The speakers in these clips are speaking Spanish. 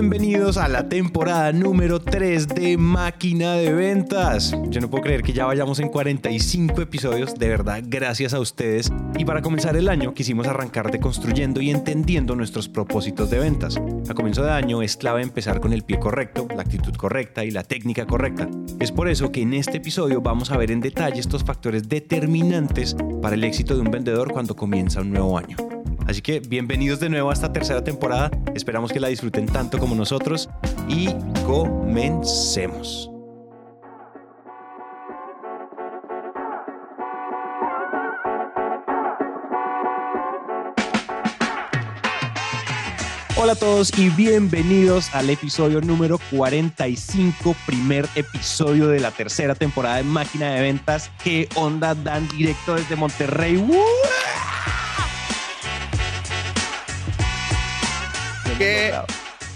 Bienvenidos a la temporada número 3 de Máquina de Ventas. Yo no puedo creer que ya vayamos en 45 episodios, de verdad, gracias a ustedes. Y para comenzar el año quisimos arrancar de construyendo y entendiendo nuestros propósitos de ventas. A comienzo de año es clave empezar con el pie correcto, la actitud correcta y la técnica correcta. Es por eso que en este episodio vamos a ver en detalle estos factores determinantes para el éxito de un vendedor cuando comienza un nuevo año. Así que bienvenidos de nuevo a esta tercera temporada. Esperamos que la disfruten tanto como nosotros y comencemos. Hola a todos y bienvenidos al episodio número 45, primer episodio de la tercera temporada de Máquina de Ventas. ¿Qué onda dan directo desde Monterrey? Qué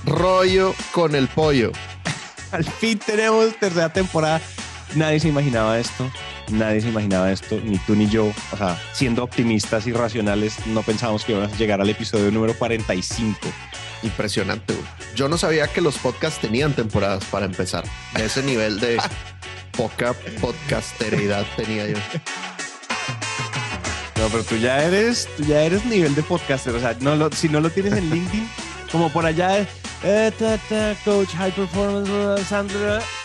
rollo con el pollo. Al fin tenemos tercera temporada. Nadie se imaginaba esto. Nadie se imaginaba esto, ni tú ni yo. O sea, siendo optimistas y racionales, no pensábamos que íbamos a llegar al episodio número 45. Impresionante. Yo no sabía que los podcasts tenían temporadas para empezar. ese nivel de poca podcasteridad tenía yo. No, pero tú ya eres, tú ya eres nivel de podcaster. O sea, no lo, si no lo tienes en LinkedIn, como por allá, eh, coach high performance, Sandra.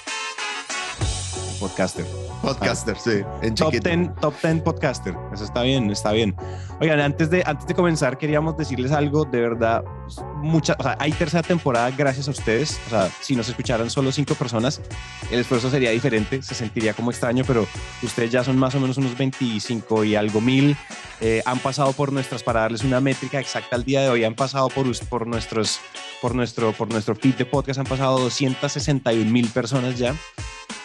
Podcaster. Podcaster, sí. En top 10, top 10 podcaster. Eso está bien, está bien. Oigan, antes de, antes de comenzar, queríamos decirles algo de verdad. Mucha, o sea, hay tercera temporada gracias a ustedes. O sea, si nos escucharan solo cinco personas, el esfuerzo sería diferente. Se sentiría como extraño, pero ustedes ya son más o menos unos 25 y algo mil. Eh, han pasado por nuestras, para darles una métrica exacta al día de hoy, han pasado por, por, nuestros, por, nuestro, por nuestro feed de podcast, han pasado 261 mil personas ya.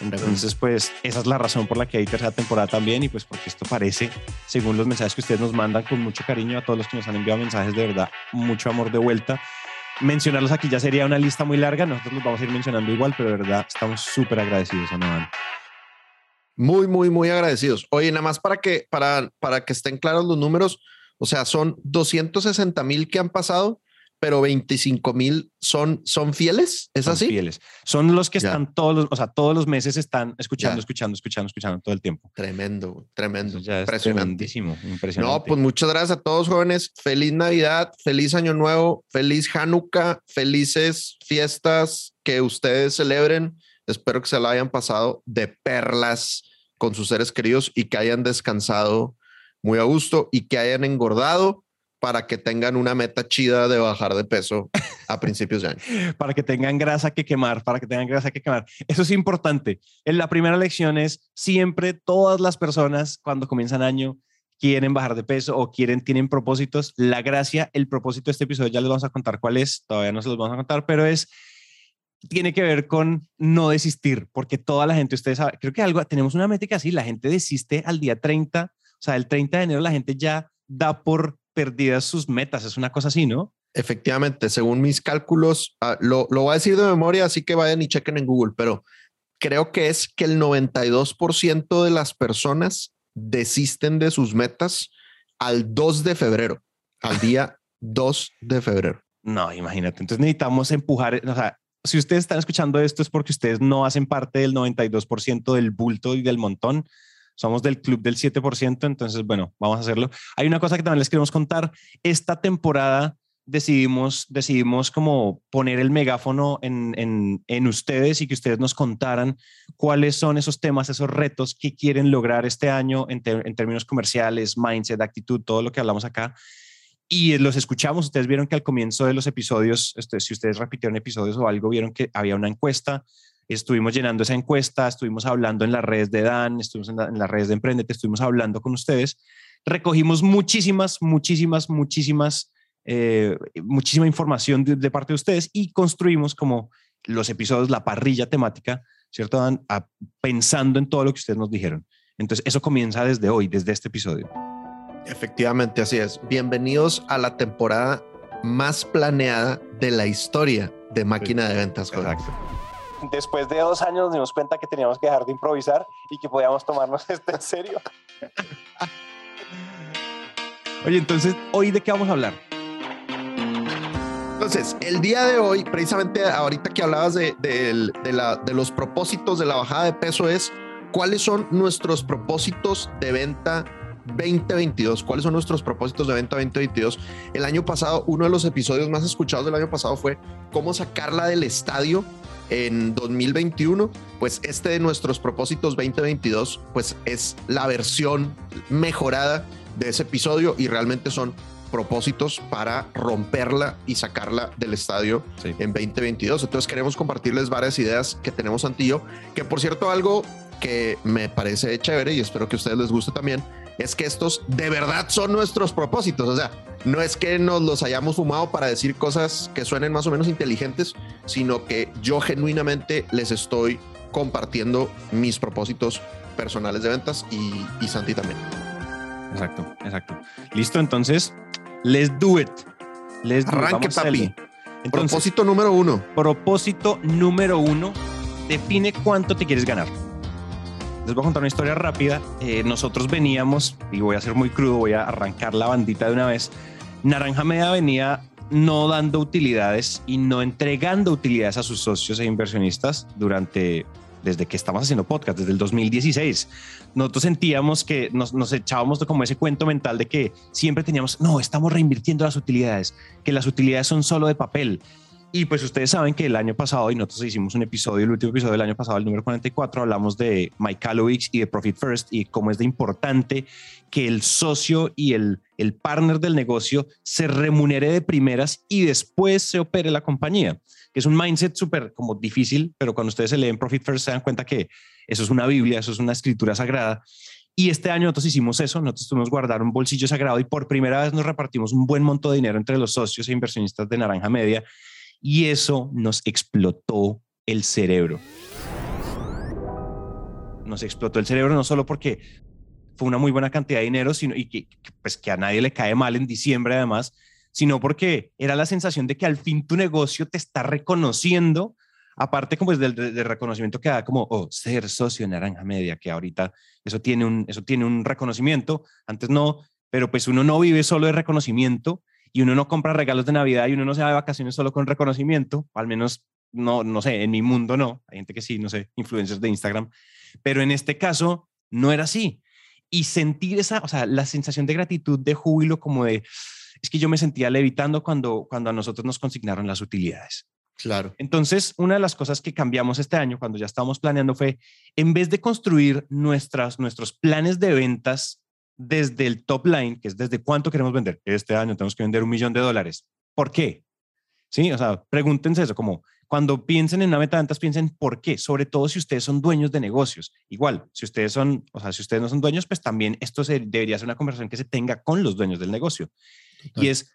Entonces, pues esa es la razón por la que hay tercera temporada también y pues porque esto parece, según los mensajes que ustedes nos mandan con mucho cariño a todos los que nos han enviado mensajes de verdad, mucho amor de vuelta. Mencionarlos aquí ya sería una lista muy larga, nosotros los vamos a ir mencionando igual, pero de verdad estamos súper agradecidos a Muy, muy, muy agradecidos. Oye, nada más para que, para, para que estén claros los números, o sea, son 260 mil que han pasado pero 25 mil son, son fieles, ¿es así? Fieles. Son los que están todos los, o sea, todos los meses están escuchando, escuchando, escuchando, escuchando todo el tiempo. Tremendo, tremendo. impresionantísimo, impresionante. No, pues muchas gracias a todos jóvenes. Feliz Navidad, feliz Año Nuevo, feliz Hanukkah, felices fiestas que ustedes celebren. Espero que se la hayan pasado de perlas con sus seres queridos y que hayan descansado muy a gusto y que hayan engordado para que tengan una meta chida de bajar de peso a principios de año. para que tengan grasa que quemar, para que tengan grasa que quemar. Eso es importante. En la primera lección es siempre todas las personas cuando comienzan año quieren bajar de peso o quieren, tienen propósitos. La gracia, el propósito de este episodio ya les vamos a contar cuál es, todavía no se los vamos a contar, pero es tiene que ver con no desistir, porque toda la gente, ustedes saben, creo que algo, tenemos una métrica así, la gente desiste al día 30, o sea, el 30 de enero la gente ya da por perdidas sus metas. Es una cosa así, ¿no? Efectivamente, según mis cálculos, ah, lo, lo voy a decir de memoria, así que vayan y chequen en Google, pero creo que es que el 92% de las personas desisten de sus metas al 2 de febrero, al día 2 de febrero. No, imagínate. Entonces necesitamos empujar, o sea, si ustedes están escuchando esto es porque ustedes no hacen parte del 92% del bulto y del montón somos del club del 7%, entonces, bueno, vamos a hacerlo. Hay una cosa que también les queremos contar. Esta temporada decidimos, decidimos como poner el megáfono en, en, en, ustedes y que ustedes nos contaran cuáles son esos temas, esos retos que quieren lograr este año en, en términos comerciales, mindset, actitud, todo lo que hablamos acá. Y los escuchamos, ustedes vieron que al comienzo de los episodios, este, si ustedes repitieron episodios o algo, vieron que había una encuesta estuvimos llenando esa encuesta, estuvimos hablando en las redes de Dan, estuvimos en, las redes de Emprendete, estuvimos hablando con ustedes, recogimos muchísimas, muchísimas, muchísimas, eh, muchísima información de, parte de ustedes y construimos como los episodios, la parrilla temática, ¿cierto, Dan? pensando en todo lo que ustedes nos dijeron. Entonces, eso comienza desde hoy, desde este episodio. Efectivamente, así es. Bienvenidos a la temporada más planeada de la historia de máquina de ventas. Exacto después de dos años nos dimos cuenta que teníamos que dejar de improvisar y que podíamos tomarnos esto en serio. Oye, entonces, ¿hoy de qué vamos a hablar? Entonces, el día de hoy, precisamente ahorita que hablabas de, la, de los propósitos de la bajada de peso, es cuáles son nuestros propósitos de venta 2022. ¿Cuáles son nuestros propósitos de venta 2022? El año pasado, uno de los episodios más escuchados del año pasado fue cómo sacarla del estadio en 2021. Pues este de nuestros propósitos 2022, pues es la versión mejorada de ese episodio y realmente son propósitos para romperla y sacarla del estadio en 2022. Entonces queremos compartirles varias ideas que tenemos Antillo, que por cierto algo que me parece chévere y espero que a ustedes les guste también, es que estos de verdad son nuestros propósitos. O sea, no es que nos los hayamos fumado para decir cosas que suenen más o menos inteligentes, sino que yo genuinamente les estoy compartiendo mis propósitos personales de ventas y, y Santi también. Exacto, exacto. Listo, entonces Let's do it. Let's do Arranque, papi. propósito número uno. Propósito número uno. Define cuánto te quieres ganar. Les voy a contar una historia rápida. Eh, nosotros veníamos, y voy a ser muy crudo, voy a arrancar la bandita de una vez. Naranja Media venía no dando utilidades y no entregando utilidades a sus socios e inversionistas durante desde que estamos haciendo podcast, desde el 2016. Nosotros sentíamos que nos, nos echábamos como ese cuento mental de que siempre teníamos, no, estamos reinvirtiendo las utilidades, que las utilidades son solo de papel. Y pues ustedes saben que el año pasado, y nosotros hicimos un episodio, el último episodio del año pasado, el número 44, hablamos de Mike Kalowicz y de Profit First y cómo es de importante que el socio y el, el partner del negocio se remunere de primeras y después se opere la compañía que es un mindset súper como difícil, pero cuando ustedes se leen Profit First se dan cuenta que eso es una Biblia, eso es una escritura sagrada. Y este año nosotros hicimos eso, nosotros tuvimos guardar un bolsillo sagrado y por primera vez nos repartimos un buen monto de dinero entre los socios e inversionistas de Naranja Media y eso nos explotó el cerebro. Nos explotó el cerebro no solo porque fue una muy buena cantidad de dinero, sino y que, pues que a nadie le cae mal en diciembre además, sino porque era la sensación de que al fin tu negocio te está reconociendo, aparte como es del, reconocimiento que da como oh, ser socio en Naranja Media, que ahorita eso tiene, un, eso tiene un reconocimiento, antes no, pero pues uno no vive solo de reconocimiento y uno no compra regalos de Navidad y uno no se va de vacaciones solo con reconocimiento, al menos no, no sé, en mi mundo no, hay gente que sí, no sé, influencers de Instagram, pero en este caso no era así. Y sentir esa, o sea, la sensación de gratitud, de júbilo, como de, es que yo me sentía levitando cuando, cuando a nosotros nos consignaron las utilidades. Claro. Entonces, una de las cosas que cambiamos este año, cuando ya estábamos planeando, fue, en vez de construir nuestras, nuestros planes de ventas desde el top line, que es desde cuánto queremos vender, este año tenemos que vender un millón de dólares. ¿Por qué? Sí, o sea, pregúntense eso, como cuando piensen en una meta de ventas, piensen por qué, sobre todo si ustedes son dueños de negocios. Igual, si ustedes son, o sea, si ustedes no son dueños, pues también esto debería ser una conversación que se tenga con los dueños del negocio. Y es,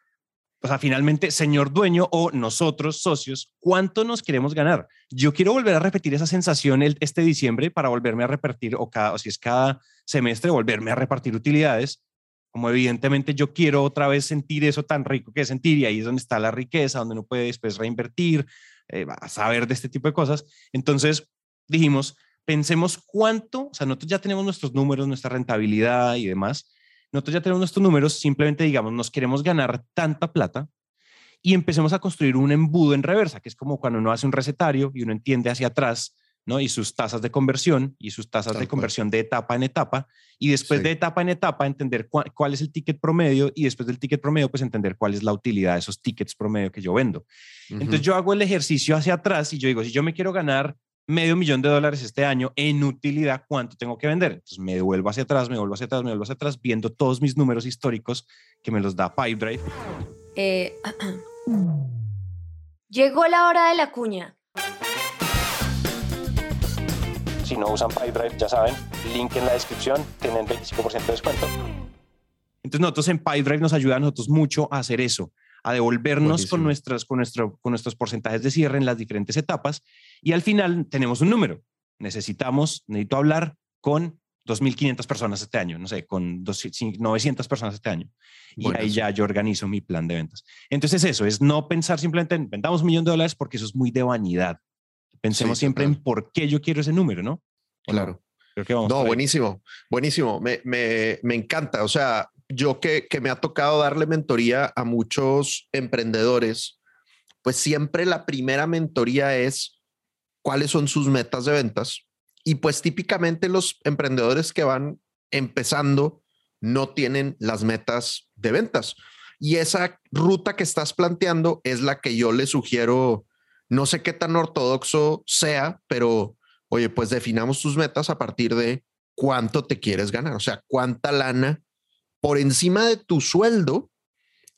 o sea, finalmente, señor dueño o nosotros, socios, ¿cuánto nos queremos ganar? Yo quiero volver a repetir esa sensación el, este diciembre para volverme a repartir, o, cada, o si es cada semestre, volverme a repartir utilidades. Como evidentemente yo quiero otra vez sentir eso tan rico que sentir, y ahí es donde está la riqueza, donde uno puede después reinvertir, eh, saber de este tipo de cosas. Entonces dijimos, pensemos cuánto, o sea, nosotros ya tenemos nuestros números, nuestra rentabilidad y demás, nosotros ya tenemos nuestros números, simplemente digamos, nos queremos ganar tanta plata y empecemos a construir un embudo en reversa, que es como cuando uno hace un recetario y uno entiende hacia atrás, ¿no? Y sus tasas de conversión y sus tasas de conversión de etapa en etapa y después de etapa en etapa entender cuál es el ticket promedio y después del ticket promedio pues entender cuál es la utilidad de esos tickets promedio que yo vendo. Entonces yo hago el ejercicio hacia atrás y yo digo, si yo me quiero ganar medio millón de dólares este año en utilidad, ¿cuánto tengo que vender? Entonces me devuelvo hacia atrás, me vuelvo hacia atrás, me vuelvo hacia atrás, viendo todos mis números históricos que me los da Pipedrive. Eh, llegó la hora de la cuña. Si no usan Pipedrive, ya saben, link en la descripción, tienen 25% de descuento. Entonces nosotros en Pipedrive nos ayuda a nosotros mucho a hacer eso, a devolvernos con, nuestras, con, nuestro, con nuestros porcentajes de cierre en las diferentes etapas y al final tenemos un número. Necesitamos, necesito hablar con 2.500 personas este año, no sé, con 900 personas este año. Y ahí ya yo organizo mi plan de ventas. Entonces eso es no pensar simplemente en vendamos un millón de dólares porque eso es muy de vanidad. Pensemos siempre en por qué yo quiero ese número, ¿no? Claro. no, buenísimo, buenísimo. Me, me, me, encanta. O sea, yo que, que me ha tocado darle mentoría a muchos emprendedores, pues siempre la primera mentoría es cuáles son sus metas de ventas. Y pues típicamente los emprendedores que van empezando no tienen las metas de ventas. Y esa ruta que estás planteando es la que yo le sugiero, no sé qué tan ortodoxo sea, pero oye, pues definamos tus metas a partir de cuánto te quieres ganar, o sea, cuánta lana por encima de tu sueldo,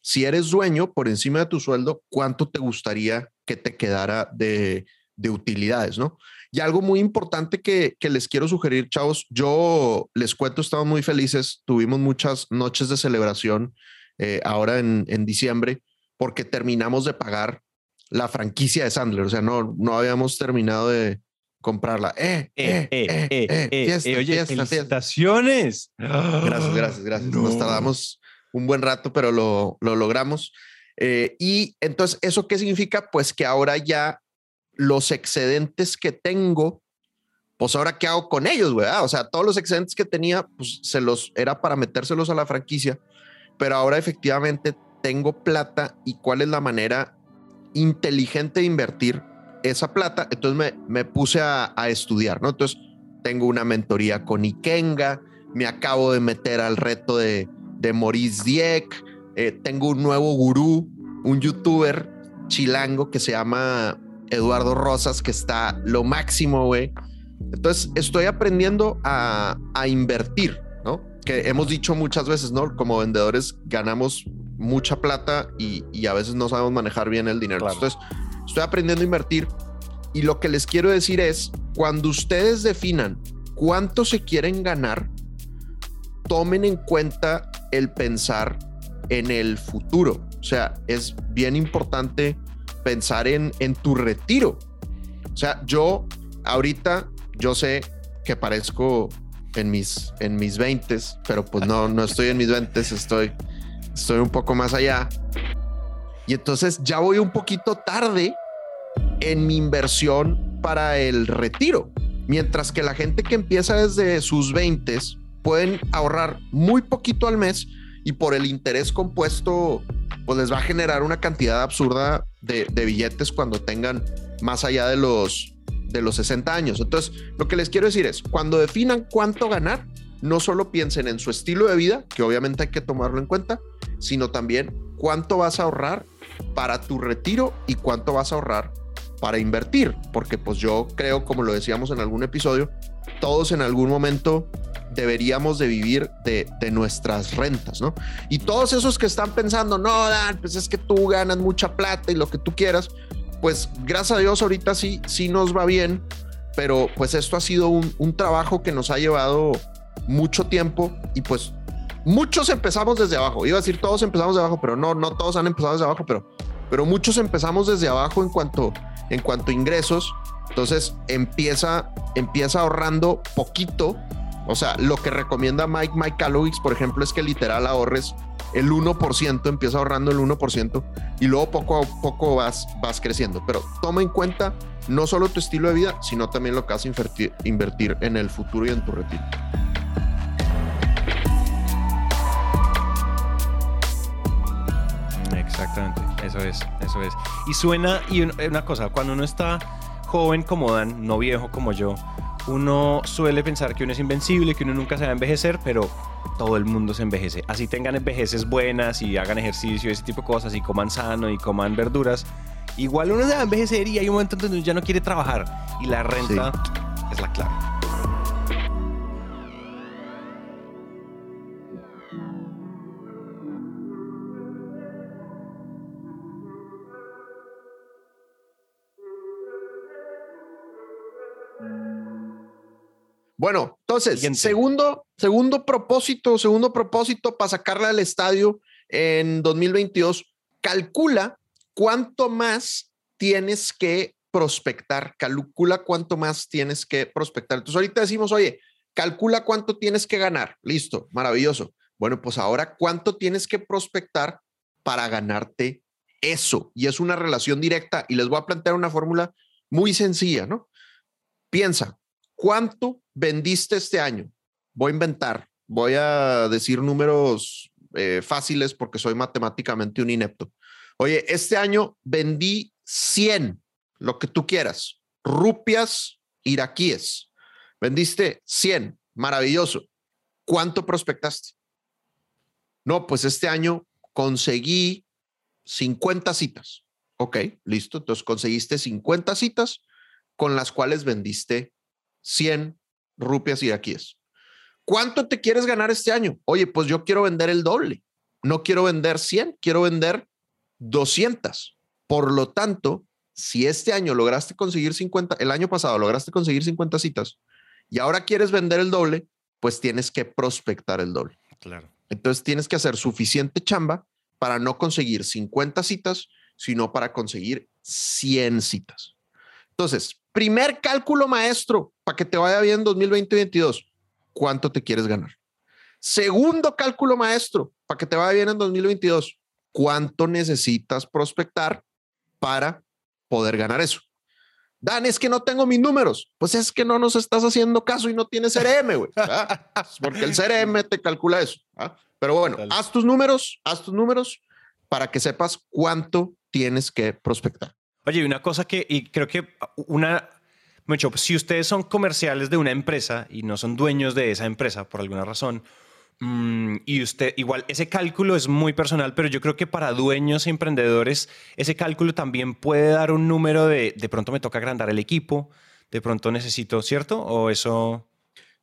si eres dueño, por encima de tu sueldo, cuánto te gustaría que te quedara de, de utilidades, ¿no? Y algo muy importante que, que, les quiero sugerir, chavos, yo les cuento, estamos muy felices, tuvimos muchas noches de celebración eh, ahora en, en, diciembre, porque terminamos de pagar la franquicia de Sandler, o sea, no, no habíamos terminado de comprarla. Eh, eh, eh, eh, eh fiesta, oye, felicitaciones. Gracias, gracias, gracias. No. Nos tardamos un buen rato, pero lo, lo logramos. y entonces, ¿eso qué significa? Pues que ahora ya los excedentes que tengo, pues ahora qué hago con ellos, güey. O sea, todos los excedentes que tenía, pues se los era para metérselos a la franquicia, pero ahora efectivamente tengo plata y cuál es la manera inteligente de invertir esa plata. Entonces me, me puse a, a, estudiar, ¿no? Entonces tengo una mentoría con Ikenga, me acabo de meter al reto de, de Maurice Dieck, eh, tengo un nuevo gurú, un youtuber chilango que se llama Eduardo Rosas, que está lo máximo, güey. Entonces, estoy aprendiendo a, a, invertir, ¿no? Que hemos dicho muchas veces, ¿no? Como vendedores ganamos mucha plata y, y a veces no sabemos manejar bien el dinero. Claro. Entonces, estoy aprendiendo a invertir. Y lo que les quiero decir es, cuando ustedes definan cuánto se quieren ganar, tomen en cuenta el pensar en el futuro. O sea, es bien importante pensar en, en tu retiro. O sea, yo ahorita, yo sé que parezco en mis, en mis 20, pero pues no, no estoy en mis 20, estoy, estoy un poco más allá. Y entonces ya voy un poquito tarde en mi inversión para el retiro. Mientras que la gente que empieza desde sus 20 pueden ahorrar muy poquito al mes y por el interés compuesto, pues les va a generar una cantidad absurda de, billetes cuando tengan más allá de los, de los 60 años. Entonces, lo que les quiero decir es, cuando definan cuánto ganar, no solo piensen en su estilo de vida, que obviamente hay que tomarlo en cuenta, sino también cuánto vas a ahorrar para tu retiro y cuánto vas a ahorrar para invertir, porque pues yo creo, como lo decíamos en algún episodio, todos en algún momento deberíamos de vivir de, de, nuestras rentas, ¿no? Y todos esos que están pensando, no, Dan, pues es que tú ganas mucha plata y lo que tú quieras, pues gracias a Dios ahorita sí, sí nos va bien, pero pues esto ha sido un, un trabajo que nos ha llevado mucho tiempo y pues muchos empezamos desde abajo. Iba a decir todos empezamos de abajo, pero no, no todos han empezado desde abajo, pero, pero muchos empezamos desde abajo en cuanto, en cuanto a ingresos. Entonces empieza, empieza ahorrando poquito o sea, lo que recomienda Mike Mike Kalowicz, por ejemplo, es que literal ahorres el 1%, empieza ahorrando el 1% y luego poco a poco vas, vas creciendo. Pero toma en cuenta no solo tu estilo de vida, sino también lo que vas a invertir, invertir en el futuro y en tu retiro. Exactamente, eso es, eso es. Y suena, y una cosa, cuando uno está joven como Dan, no viejo como yo, uno suele pensar que uno es invencible, que uno nunca se va a envejecer, pero todo el mundo se envejece. Así tengan envejeces buenas y hagan ejercicio ese tipo de cosas y coman sano y coman verduras. Igual uno se va a envejecer y hay un momento donde uno ya no quiere trabajar y la renta sí. es la clave. Bueno, entonces, Siguiente. segundo, segundo propósito, segundo propósito para sacarla al estadio en 2022, calcula cuánto más tienes que prospectar, calcula cuánto más tienes que prospectar. Entonces, ahorita decimos, oye, calcula cuánto tienes que ganar. Listo, maravilloso. Bueno, pues ahora, ¿cuánto tienes que prospectar para ganarte eso? Y es una relación directa y les voy a plantear una fórmula muy sencilla, ¿no? Piensa, ¿cuánto vendiste este año? Voy a inventar, voy a decir números eh, fáciles porque soy matemáticamente un inepto. Oye, este año vendí 100, lo que tú quieras, rupias iraquíes. Vendiste 100, maravilloso. ¿Cuánto prospectaste? No, pues este año conseguí 50 citas. Ok, listo. Entonces conseguiste 50 citas con las cuales vendiste 100 rupias iraquíes. ¿Cuánto te quieres ganar este año? Oye, pues yo quiero vender el doble. No quiero vender 100, quiero vender 200. Por lo tanto, si este año lograste conseguir 50, el año pasado lograste conseguir 50 citas y ahora quieres vender el doble, pues tienes que prospectar el doble. Claro. Entonces tienes que hacer suficiente chamba para no conseguir 50 citas, sino para conseguir 100 citas. Entonces, primer cálculo maestro para que te vaya bien en 2020-2022. ¿Cuánto te quieres ganar? Segundo cálculo maestro para que te vaya bien en 2022. ¿Cuánto necesitas prospectar para poder ganar eso? Dan, es que no tengo mis números. Pues es que no nos estás haciendo caso y no tienes CRM, güey. Porque el CRM te calcula eso. Pero bueno, haz tus números, haz tus números para que sepas cuánto tienes que prospectar. Oye, una cosa que, y creo que una, mucho, si ustedes son comerciales de una empresa y no son dueños de esa empresa por alguna razón, Mm, y usted, igual, ese cálculo es muy personal, pero yo creo que para dueños e emprendedores, ese cálculo también puede dar un número de, de pronto me toca agrandar el equipo, de pronto necesito, ¿cierto? O eso.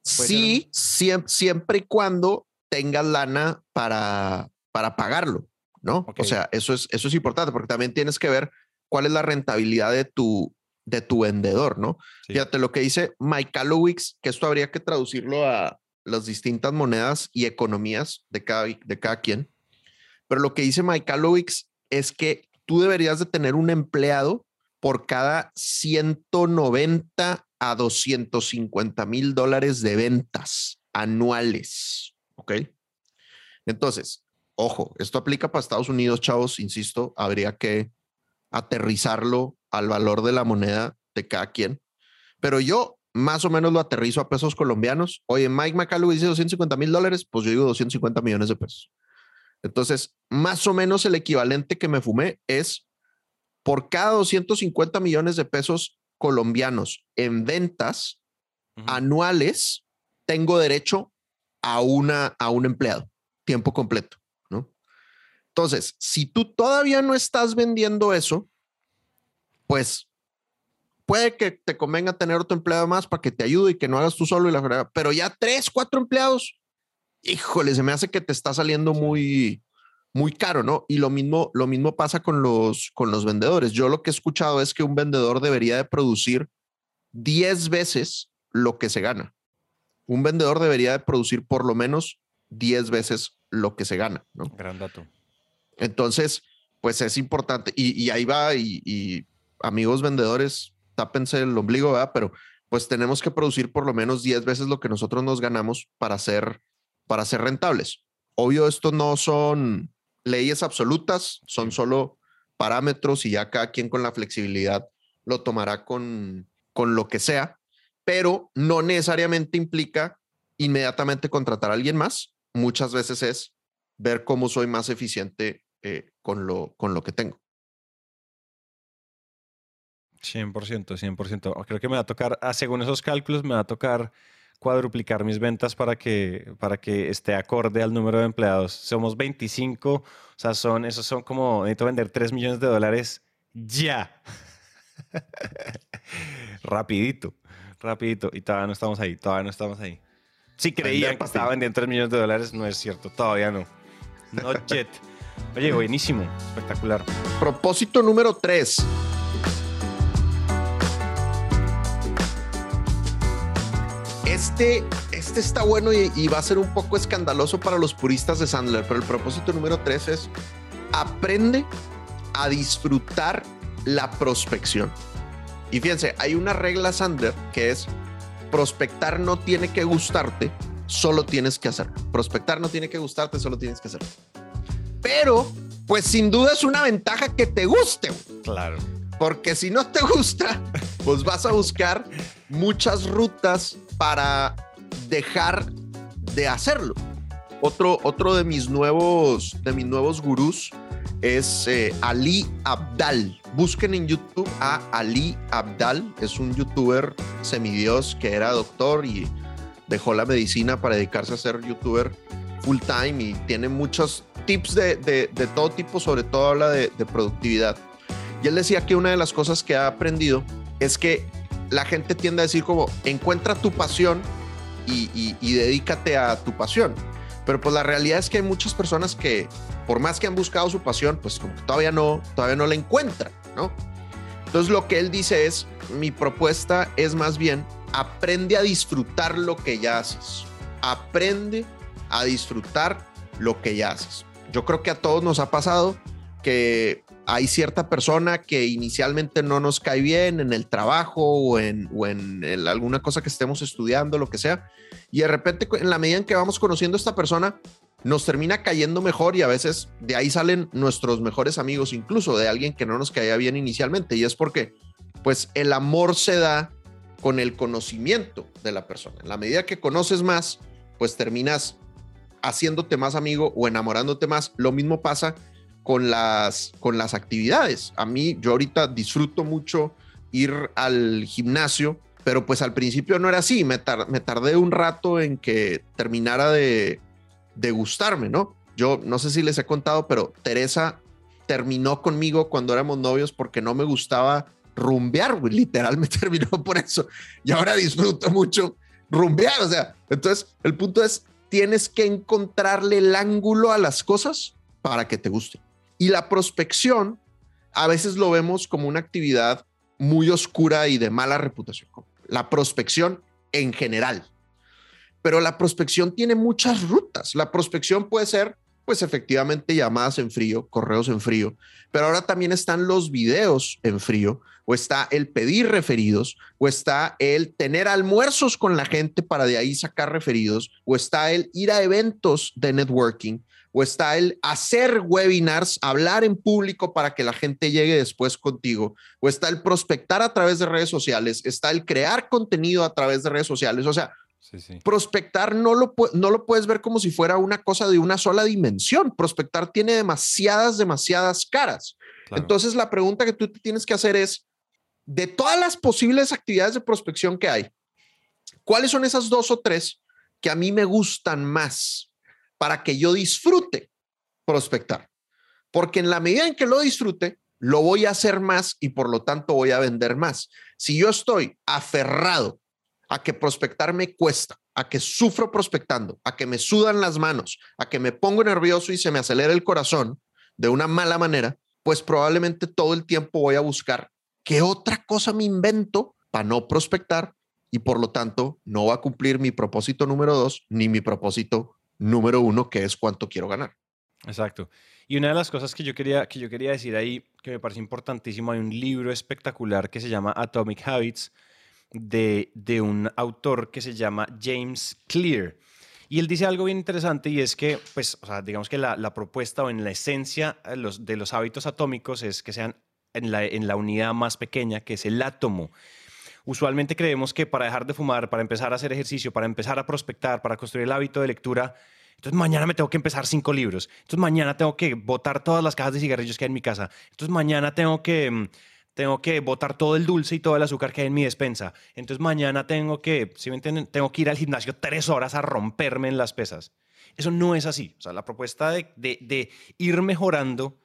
Sí, siempre, y cuando tengas lana para, para pagarlo, ¿no? O sea, eso es, eso es importante porque también tienes que ver cuál es la rentabilidad de tu, de tu vendedor, ¿no? Fíjate lo que dice Mike Kalowicz, que esto habría que traducirlo a, las distintas monedas y economías de cada, de cada quien. Pero lo que dice Mike es que tú deberías de tener un empleado por cada 190 a 250 mil dólares de ventas anuales. ¿Ok? Entonces, ojo, esto aplica para Estados Unidos, chavos, insisto, habría que aterrizarlo al valor de la moneda de cada quien. Pero yo más o menos lo aterrizo a pesos colombianos. Oye, Mike McCallum dice 250 mil dólares, pues yo digo 250 millones de pesos. Entonces, más o menos el equivalente que me fumé es por cada 250 millones de pesos colombianos en ventas anuales, tengo derecho a, una, a un empleado, tiempo completo. Entonces, si tú todavía no estás vendiendo eso, pues puede que te convenga tener otro empleado más para que te ayude y que no hagas tú solo y la verdad, pero ya tres, cuatro empleados, híjole, se me hace que te está saliendo muy, muy caro, ¿no? Y lo mismo, lo mismo pasa con los, con los vendedores. Yo lo que he escuchado es que un vendedor debería de producir 10 veces lo que se gana. Un vendedor debería de producir por lo menos 10 veces lo que se gana, ¿no? Gran dato. Entonces, pues es importante. Y, ahí va, y, amigos vendedores, tápense el ombligo, ¿verdad? Pero pues tenemos que producir por lo menos 10 veces lo que nosotros nos ganamos para ser, para ser rentables. Obvio, esto no son leyes absolutas, son solo parámetros y ya cada quien con la flexibilidad lo tomará con, con lo que sea, pero no necesariamente implica inmediatamente contratar a alguien más. Muchas veces es ver cómo soy más eficiente eh, con, lo, con lo que tengo. 100%, 100%. Creo que me va a tocar, ah, según esos cálculos, me va a tocar cuadruplicar mis ventas para que, para que esté acorde al número de empleados. Somos 25, o sea, son, esos son como, necesito vender 3 millones de dólares ya. rapidito, rapidito. Y todavía no estamos ahí, todavía no estamos ahí. Si creían que estaba vendiendo 3 millones de dólares, no es cierto, todavía no. No yet. Oye, buenísimo, espectacular. Propósito número 3 Este, este está bueno y, va a ser un poco escandaloso para los puristas de Sandler, pero el propósito número tres es aprende a disfrutar la prospección. Y fíjense, hay una regla Sandler que es prospectar no tiene que gustarte, solo tienes que hacerlo. Prospectar no tiene que gustarte, solo tienes que hacerlo. Pero, pues sin duda es una ventaja que te guste. Claro. Porque si no te gusta, pues vas a buscar muchas rutas para dejar de hacerlo. Otro, otro de mis nuevos, de mis nuevos gurús es eh, Ali Abdal. Busquen en YouTube a Ali Abdal. Es un youtuber semidios que era doctor y dejó la medicina para dedicarse a ser youtuber full time y tiene muchos tips de, todo tipo, sobre todo habla de, productividad. Y él decía que una de las cosas que ha aprendido es que la gente tiende a decir como, encuentra tu pasión y, dedícate a tu pasión. Pero pues la realidad es que hay muchas personas que, por más que han buscado su pasión, pues como todavía no, todavía no la encuentran, ¿no? Entonces lo que él dice es, mi propuesta es más bien, aprende a disfrutar lo que ya haces. Aprende a disfrutar lo que ya haces. Yo creo que a todos nos ha pasado que hay cierta persona que inicialmente no nos cae bien en el trabajo o en, alguna cosa que estemos estudiando, lo que sea, y de repente en la medida en que vamos conociendo a esta persona, nos termina cayendo mejor y a veces de ahí salen nuestros mejores amigos, incluso de alguien que no nos caía bien inicialmente, y es porque pues el amor se da con el conocimiento de la persona. En la medida que conoces más, pues terminas haciéndote más amigo o enamorándote más. Lo mismo pasa con las, con las actividades. A mí, yo ahorita disfruto mucho ir al gimnasio, pero pues al principio no era así. Me, tardé un rato en que terminara de, gustarme, ¿no? Yo no sé si les he contado, pero Teresa terminó conmigo cuando éramos novios porque no me gustaba rumbear, literal me terminó por eso. Y ahora disfruto mucho rumbear, o sea, entonces el punto es, tienes que encontrarle el ángulo a las cosas para que te guste. Y la prospección a veces lo vemos como una actividad muy oscura y de mala reputación. La prospección en general. Pero la prospección tiene muchas rutas. La prospección puede ser, pues efectivamente, llamadas en frío, correos en frío, pero ahora también están los videos en frío, o está el pedir referidos, o está el tener almuerzos con la gente para de ahí sacar referidos, o está el ir a eventos de networking, o está el hacer webinars, hablar en público para que la gente llegue después contigo, o está el prospectar a través de redes sociales, está el crear contenido a través de redes sociales. O sea, prospectar no lo, no lo puedes ver como si fuera una cosa de una sola dimensión. Prospectar tiene demasiadas, demasiadas caras. Entonces, la pregunta que tú tienes que hacer es, de todas las posibles actividades de prospección que hay, ¿cuáles son esas dos o tres que a mí me gustan más? para que yo disfrute prospectar. Porque en la medida en que lo disfrute, lo voy a hacer más y por lo tanto voy a vender más. Si yo estoy aferrado a que prospectar me cuesta, a que sufro prospectando, a que me sudan las manos, a que me pongo nervioso y se me acelera el corazón de una mala manera, pues probablemente todo el tiempo voy a buscar qué otra cosa me invento para no prospectar y por lo tanto no va a cumplir mi propósito número dos ni mi propósito número uno, que es cuánto quiero ganar. Exacto. Y una de las cosas que yo quería, que yo quería decir ahí, que me parece importantísimo, hay un libro espectacular que se llama Atomic Habits de, de un autor que se llama James Clear. Y él dice algo bien interesante y es que, pues, digamos que la, la propuesta o en la esencia los, de los hábitos atómicos es que sean en la, en la unidad más pequeña, que es el átomo. Usualmente creemos que para dejar de fumar, para empezar a hacer ejercicio, para empezar a prospectar, para construir el hábito de lectura, entonces mañana me tengo que empezar cinco libros. Entonces mañana tengo que botar todas las cajas de cigarrillos que hay en mi casa. Entonces mañana tengo que mm, tengo que botar todo el dulce y todo el azúcar que hay en mi despensa. Entonces mañana tengo que, si me entienden, tengo que ir al gimnasio tres horas a romperme en las pesas. Eso no es así. O sea, la propuesta de, de, de ir mejorando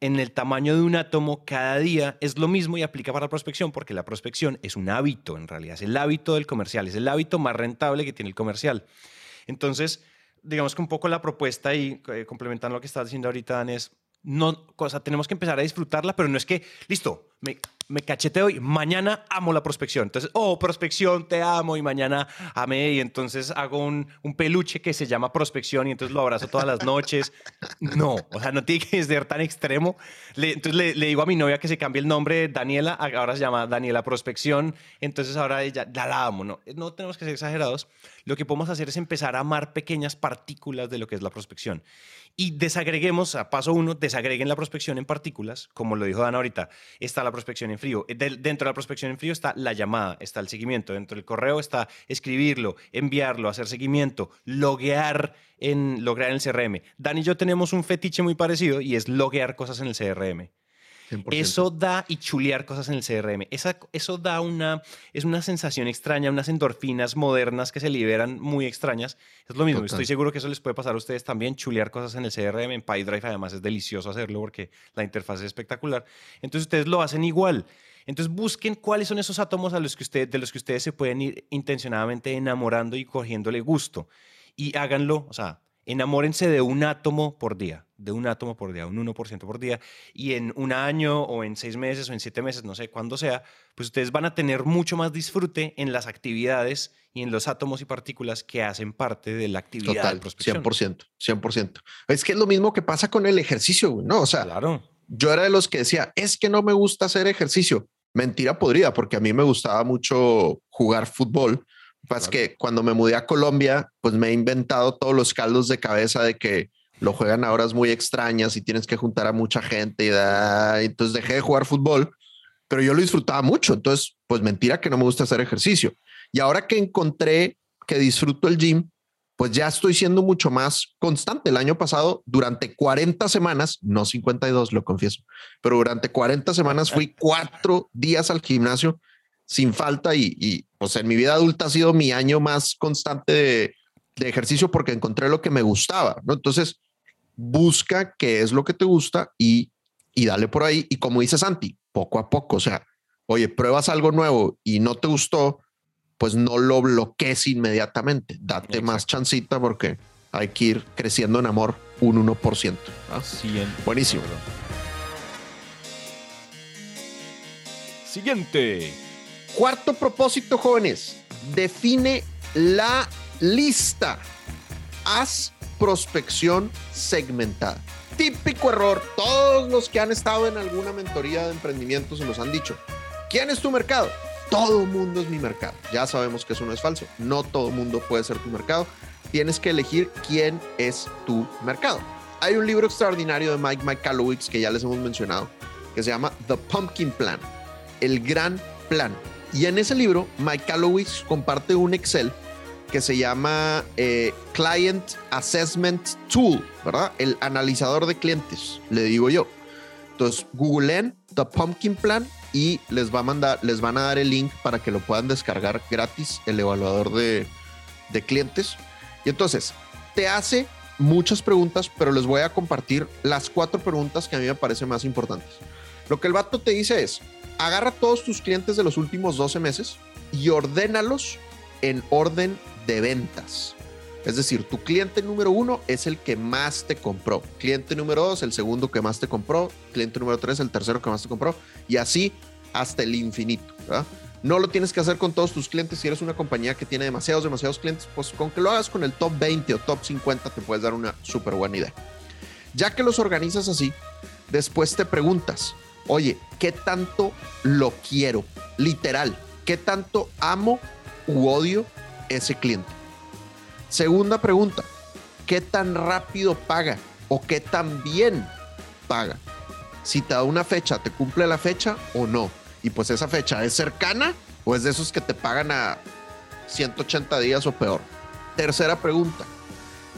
en el tamaño de un átomo cada día es lo mismo y aplica para la prospección porque la prospección es un hábito en realidad, es el hábito del comercial, es el hábito más rentable que tiene el comercial. Entonces, digamos que un poco la propuesta y eh, complementando lo que estás diciendo ahorita, Dan, es, no, cosa, tenemos que empezar a disfrutarla, pero no es que, listo, me, me cacheteo y mañana amo la prospección. Entonces, oh, prospección, te amo y mañana amé y entonces hago un, un, peluche que se llama prospección y entonces lo abrazo todas las noches. No, o sea, no tiene que ser tan extremo. Le, entonces le, le, digo a mi novia que se cambie el nombre Daniela, ahora se llama Daniela Prospección, entonces ahora ella la, la amo. No, no tenemos que ser exagerados. Lo que podemos hacer es empezar a amar pequeñas partículas de lo que es la prospección. Y desagreguemos, a paso uno, desagreguen la prospección en partículas, como lo dijo Dan ahorita. Está la prospección en frío. Eh, dentro de la prospección en frío está la llamada, está el seguimiento. Dentro del correo está escribirlo, enviarlo, hacer seguimiento, loguear en, loguear en el CRM. Dan y yo tenemos un fetiche muy parecido y es loguear cosas en el CRM. Eso da y chulear cosas en el CRM. Esa, eso da una, es una sensación extraña, unas endorfinas modernas que se liberan muy extrañas. Es lo mismo, estoy seguro que eso les puede pasar a ustedes también, chulear cosas en el CRM, en PyDrive además es delicioso hacerlo porque la interfaz es espectacular. Entonces ustedes lo hacen igual. Entonces busquen cuáles son esos átomos a los que ustedes, de los que ustedes se pueden ir intencionadamente enamorando y cogiéndole gusto. Y háganlo, o sea, enamórense de un átomo por día, de un átomo por día, un 1% por día, y en un año o en seis meses o en siete meses, no sé cuándo sea, pues ustedes van a tener mucho más disfrute en las actividades y en los átomos y partículas que hacen parte de la actividad Total, de prospección. 100%, 100%. Es que es lo mismo que pasa con el ejercicio, ¿no? O sea, claro. yo era de los que decía, es que no me gusta hacer ejercicio. Mentira podría, porque a mí me gustaba mucho jugar fútbol pues que cuando me mudé a Colombia, pues me he inventado todos los caldos de cabeza de que lo juegan a horas muy extrañas y tienes que juntar a mucha gente y da, entonces dejé de jugar fútbol, pero yo lo disfrutaba mucho. Entonces, pues mentira que no me gusta hacer ejercicio. Y ahora que encontré que disfruto el gym, pues ya estoy siendo mucho más constante. El año pasado, durante 40 semanas, no 52, lo confieso, pero durante 40 semanas fui cuatro días al gimnasio sin falta y, pues en mi vida adulta ha sido mi año más constante de, ejercicio porque encontré lo que me gustaba, ¿no? Entonces, busca qué es lo que te gusta y, y dale por ahí. Y como dice Santi, poco a poco, o sea, oye, pruebas algo nuevo y no te gustó, pues no lo bloquees inmediatamente, date más chancita porque hay que ir creciendo en amor un 1%. Buenísimo. Siguiente. Cuarto propósito, jóvenes, define la lista. Haz prospección segmentada. Típico error, todos los que han estado en alguna mentoría de emprendimiento se nos han dicho. ¿Quién es tu mercado? Todo mundo es mi mercado. Ya sabemos que eso no es falso. No todo mundo puede ser tu mercado. Tienes que elegir quién es tu mercado. Hay un libro extraordinario de Mike Michalowicz que ya les hemos mencionado, que se llama The Pumpkin Plan, el gran plan. Y en ese libro, Mike Callowitz comparte un Excel que se llama eh, Client Assessment Tool, ¿verdad? El analizador de clientes, le digo yo. Entonces, googleen The Pumpkin Plan y les va a mandar, les van a dar el link para que lo puedan descargar gratis, el evaluador de, de clientes. Y entonces, te hace muchas preguntas, pero les voy a compartir las cuatro preguntas que a mí me parecen más importantes. Lo que el vato te dice es, agarra todos tus clientes de los últimos 12 meses y ordénalos en orden de ventas. Es decir, tu cliente número uno es el que más te compró. Cliente número dos, el segundo que más te compró. Cliente número tres, el tercero que más te compró. Y así hasta el infinito. No lo tienes que hacer con todos tus clientes. Si eres una compañía que tiene demasiados, demasiados clientes, pues con que lo hagas con el top 20 o top 50 te puedes dar una súper buena idea. Ya que los organizas así, después te preguntas, oye, ¿qué tanto lo quiero? Literal, ¿qué tanto amo u odio ese cliente? Segunda pregunta, ¿qué tan rápido paga o qué tan bien paga? Si te da una fecha, ¿te cumple la fecha o no? Y pues esa fecha es cercana o es de esos que te pagan a 180 días o peor. Tercera pregunta,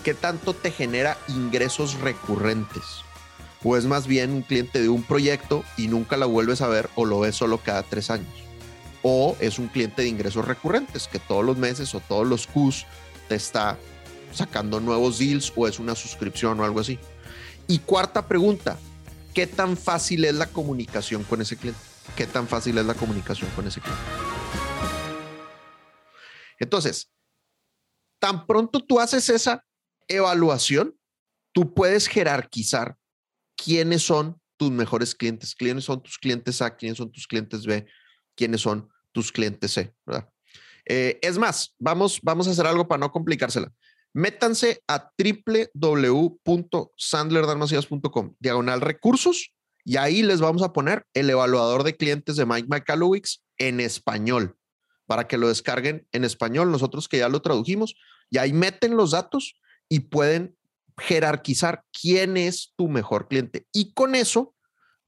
¿qué tanto te genera ingresos recurrentes? O es más bien un cliente de un proyecto y nunca la vuelves a ver o lo ves solo cada tres años. O es un cliente de ingresos recurrentes que todos los meses o todos los Qs te está sacando nuevos deals o es una suscripción o algo así. Y cuarta pregunta, ¿qué tan fácil es la comunicación con ese cliente? ¿Qué tan fácil es la comunicación con ese cliente? Entonces, tan pronto tú haces esa evaluación, tú puedes jerarquizar quiénes son tus mejores clientes, quiénes son tus clientes A, quiénes son tus clientes B, quiénes son tus clientes C. Eh, es más, vamos, vamos a hacer algo para no complicársela. Métanse a www.sandlerdarmacias.com, diagonal recursos, y ahí les vamos a poner el evaluador de clientes de Mike McAllowix en español, para que lo descarguen en español, nosotros que ya lo tradujimos, y ahí meten los datos y pueden jerarquizar quién es tu mejor cliente. Y con eso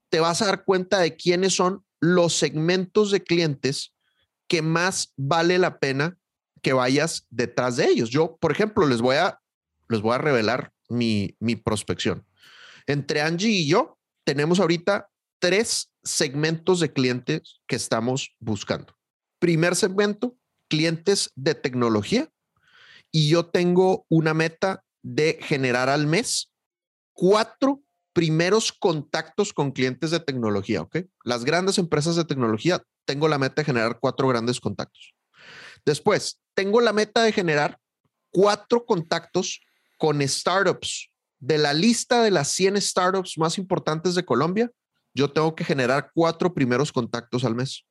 te vas a dar cuenta de quiénes son los segmentos de clientes que más vale la pena que vayas detrás de ellos. Yo, por ejemplo, les voy a, les voy a revelar mi, mi prospección. Entre Angie y yo tenemos ahorita tres segmentos de clientes que estamos buscando. Primer segmento, clientes de tecnología. Y yo tengo una meta de generar al mes cuatro primeros contactos con clientes de tecnología, ¿ok? Las grandes empresas de tecnología, tengo la meta de generar cuatro grandes contactos. Después, tengo la meta de generar cuatro contactos con startups. De la lista de las 100 startups más importantes de Colombia, yo tengo que generar cuatro primeros contactos al mes.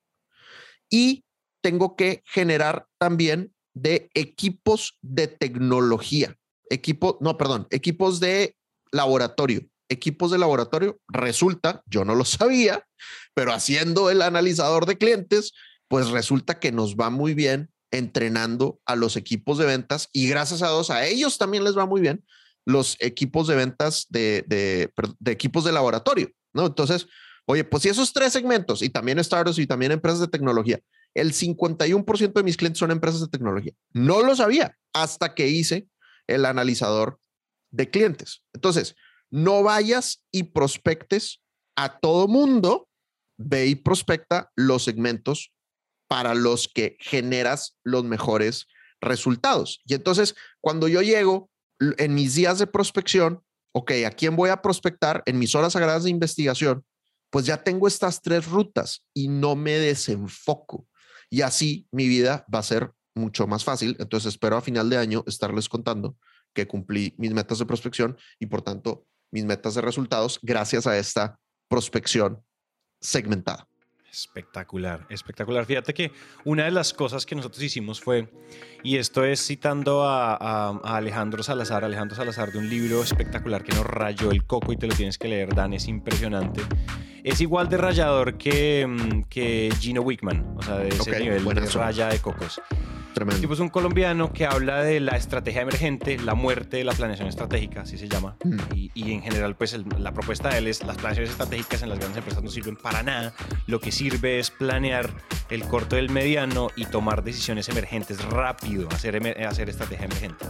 Y tengo que generar también de equipos de tecnología. Equipo, no, perdón, equipos de laboratorio. Equipos de laboratorio, resulta, yo no lo sabía, pero haciendo el analizador de clientes, pues resulta que nos va muy bien entrenando a los equipos de ventas y gracias a Dios a ellos también les va muy bien los equipos de ventas de, de, equipos de laboratorio, ¿no? Entonces, oye, pues si esos tres segmentos y también startups y también empresas de tecnología, el 51% de mis clientes son empresas de tecnología. No lo sabía hasta que hice el analizador de clientes. Entonces, no vayas y prospectes a todo mundo, ve y prospecta los segmentos para los que generas los mejores resultados. Y entonces, cuando yo llego en mis días de prospección, ok, ¿a quién voy a prospectar en mis horas sagradas de investigación? Pues ya tengo estas tres rutas y no me desenfoco. Y así mi vida va a ser mucho más fácil. Entonces espero a final de año estarles contando que cumplí mis metas de prospección y por tanto mis metas de resultados gracias a esta prospección segmentada. Espectacular, espectacular. Fíjate que una de las cosas que nosotros hicimos fue, y esto es citando a, a, Alejandro Salazar, Alejandro Salazar de un libro espectacular que nos rayó el coco y te lo tienes que leer, Dan, es impresionante. Es igual de rayador que, mm, que Gino Wickman, o sea, de ese nivel de raya de cocos. Tremendo. tipo es un colombiano que habla de la estrategia emergente, la muerte de la planeación estratégica, así se llama. Mm. Y, y, en general, pues el, la propuesta de él es las planeaciones estratégicas en las grandes empresas no sirven para nada. Lo que sirve es planear el corto del mediano y tomar decisiones emergentes rápido, hacer, hacer estrategia emergente.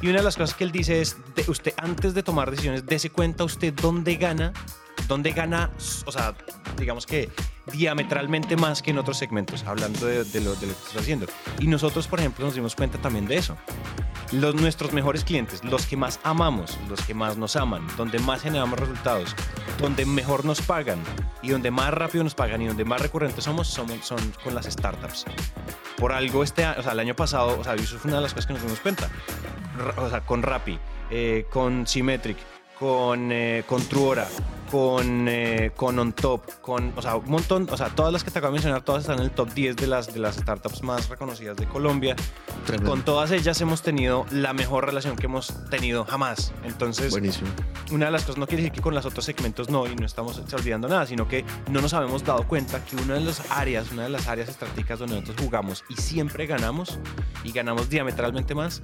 Y una de las cosas que él dice es, de, usted antes de tomar decisiones, dése cuenta usted dónde gana dónde gana, o sea, digamos que diametralmente más que en otros segmentos, hablando de, de, lo, de, lo, que está haciendo. Y nosotros, por ejemplo, nos dimos cuenta también de eso. Los, nuestros mejores clientes, los que más amamos, los que más nos aman, donde más generamos resultados, donde mejor nos pagan y donde más rápido nos pagan y donde más recurrentes somos, somos son con las startups. Por algo este o sea, el año pasado, o sea, eso fue una de las cosas que nos dimos cuenta. O sea, con Rappi, eh, con Symmetric, con, eh, con Truora, con, eh, con On Top, con, o sea, un montón, o sea, todas las que te acabo de mencionar, todas están en el top 10 de las, de las startups más reconocidas de Colombia. Tremendo. Con todas ellas hemos tenido la mejor relación que hemos tenido jamás. Entonces, Buenísimo. una de las cosas no quiere decir que con los otros segmentos no y no estamos olvidando nada, sino que no nos habíamos dado cuenta que una de las áreas, una de las áreas estratégicas donde nosotros jugamos y siempre ganamos y ganamos diametralmente más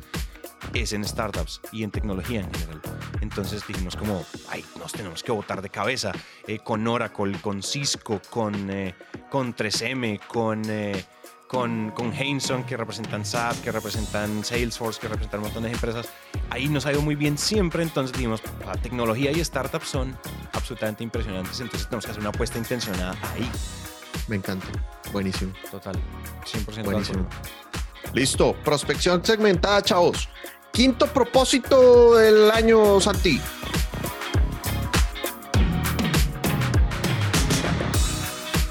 es en startups y en tecnología en general. Entonces dijimos como, ay, nos tenemos que votar de cabeza eh, con Oracle, con Cisco, con, eh, con 3M, con, eh, con, con Hainson, que representan SAP, que representan Salesforce, que representan un montón de empresas. Ahí nos ha ido muy bien siempre, entonces dijimos, la tecnología y startups son absolutamente impresionantes, entonces tenemos que hacer una apuesta intencionada ahí. Me encanta, buenísimo. Total, 100% buenísimo. Listo, prospección segmentada, chavos. Quinto propósito del año, Santi.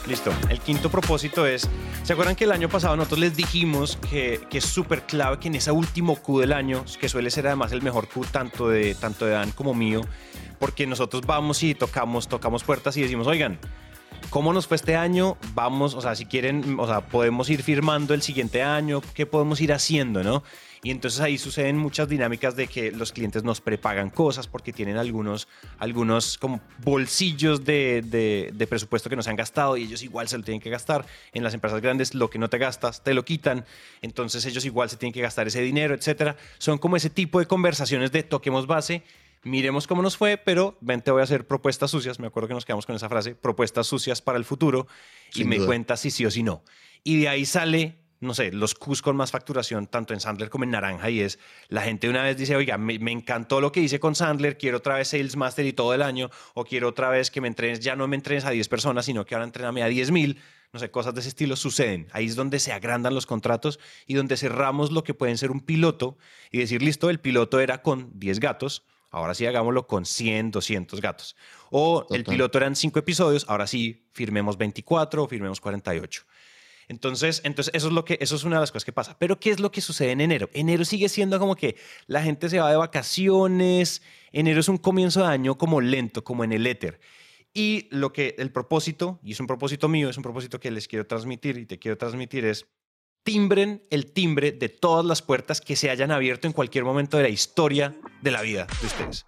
Listo. El quinto propósito es, ¿se acuerdan que el año pasado nosotros les dijimos que, que es súper clave que en ese último Q del año, que suele ser además el mejor Q tanto de, tanto de Dan como mío, porque nosotros vamos y tocamos, tocamos puertas y decimos, oigan, ¿Cómo nos fue este año? Vamos, o sea, si quieren, o sea, podemos ir firmando el siguiente año, ¿qué podemos ir haciendo, no? Y entonces ahí suceden muchas dinámicas de que los clientes nos prepagan cosas porque tienen algunos, algunos como bolsillos de, de, presupuesto que no se han gastado y ellos igual se lo tienen que gastar. En las empresas grandes lo que no te gastas te lo quitan, entonces ellos igual se tienen que gastar ese dinero, etcétera. Son como ese tipo de conversaciones de toquemos base miremos cómo nos fue, pero ven, te voy a hacer propuestas sucias, me acuerdo que nos quedamos con esa frase, propuestas sucias para el futuro, y Sin me duda. cuentas si sí o si no. Y de ahí sale, no sé, los Qs con más facturación, tanto en Sandler como en Naranja, y es, la gente una vez dice, oiga, me, me encantó lo que hice con Sandler, quiero otra vez Sales Master y todo el año, o quiero otra vez que me entrenes, ya no me entrenes a 10 personas, sino que ahora entrename a 10 mil, no sé, cosas de ese estilo suceden. Ahí es donde se agrandan los contratos y donde cerramos lo que pueden ser un piloto y decir, listo, el piloto era con 10 gatos, ahora sí hagámoslo con 100, 200 gatos. O el piloto eran 5 episodios, ahora sí firmemos 24 o firmemos 48. Entonces, entonces eso es lo que eso es una de las cosas que pasa. Pero ¿qué es lo que sucede en enero? Enero sigue siendo como que la gente se va de vacaciones. Enero es un comienzo de año como lento, como en el éter. Y lo que el propósito, y es un propósito mío, es un propósito que les quiero transmitir y te quiero transmitir es timbren el timbre de todas las puertas que se hayan abierto en cualquier momento de la historia de la vida de ustedes.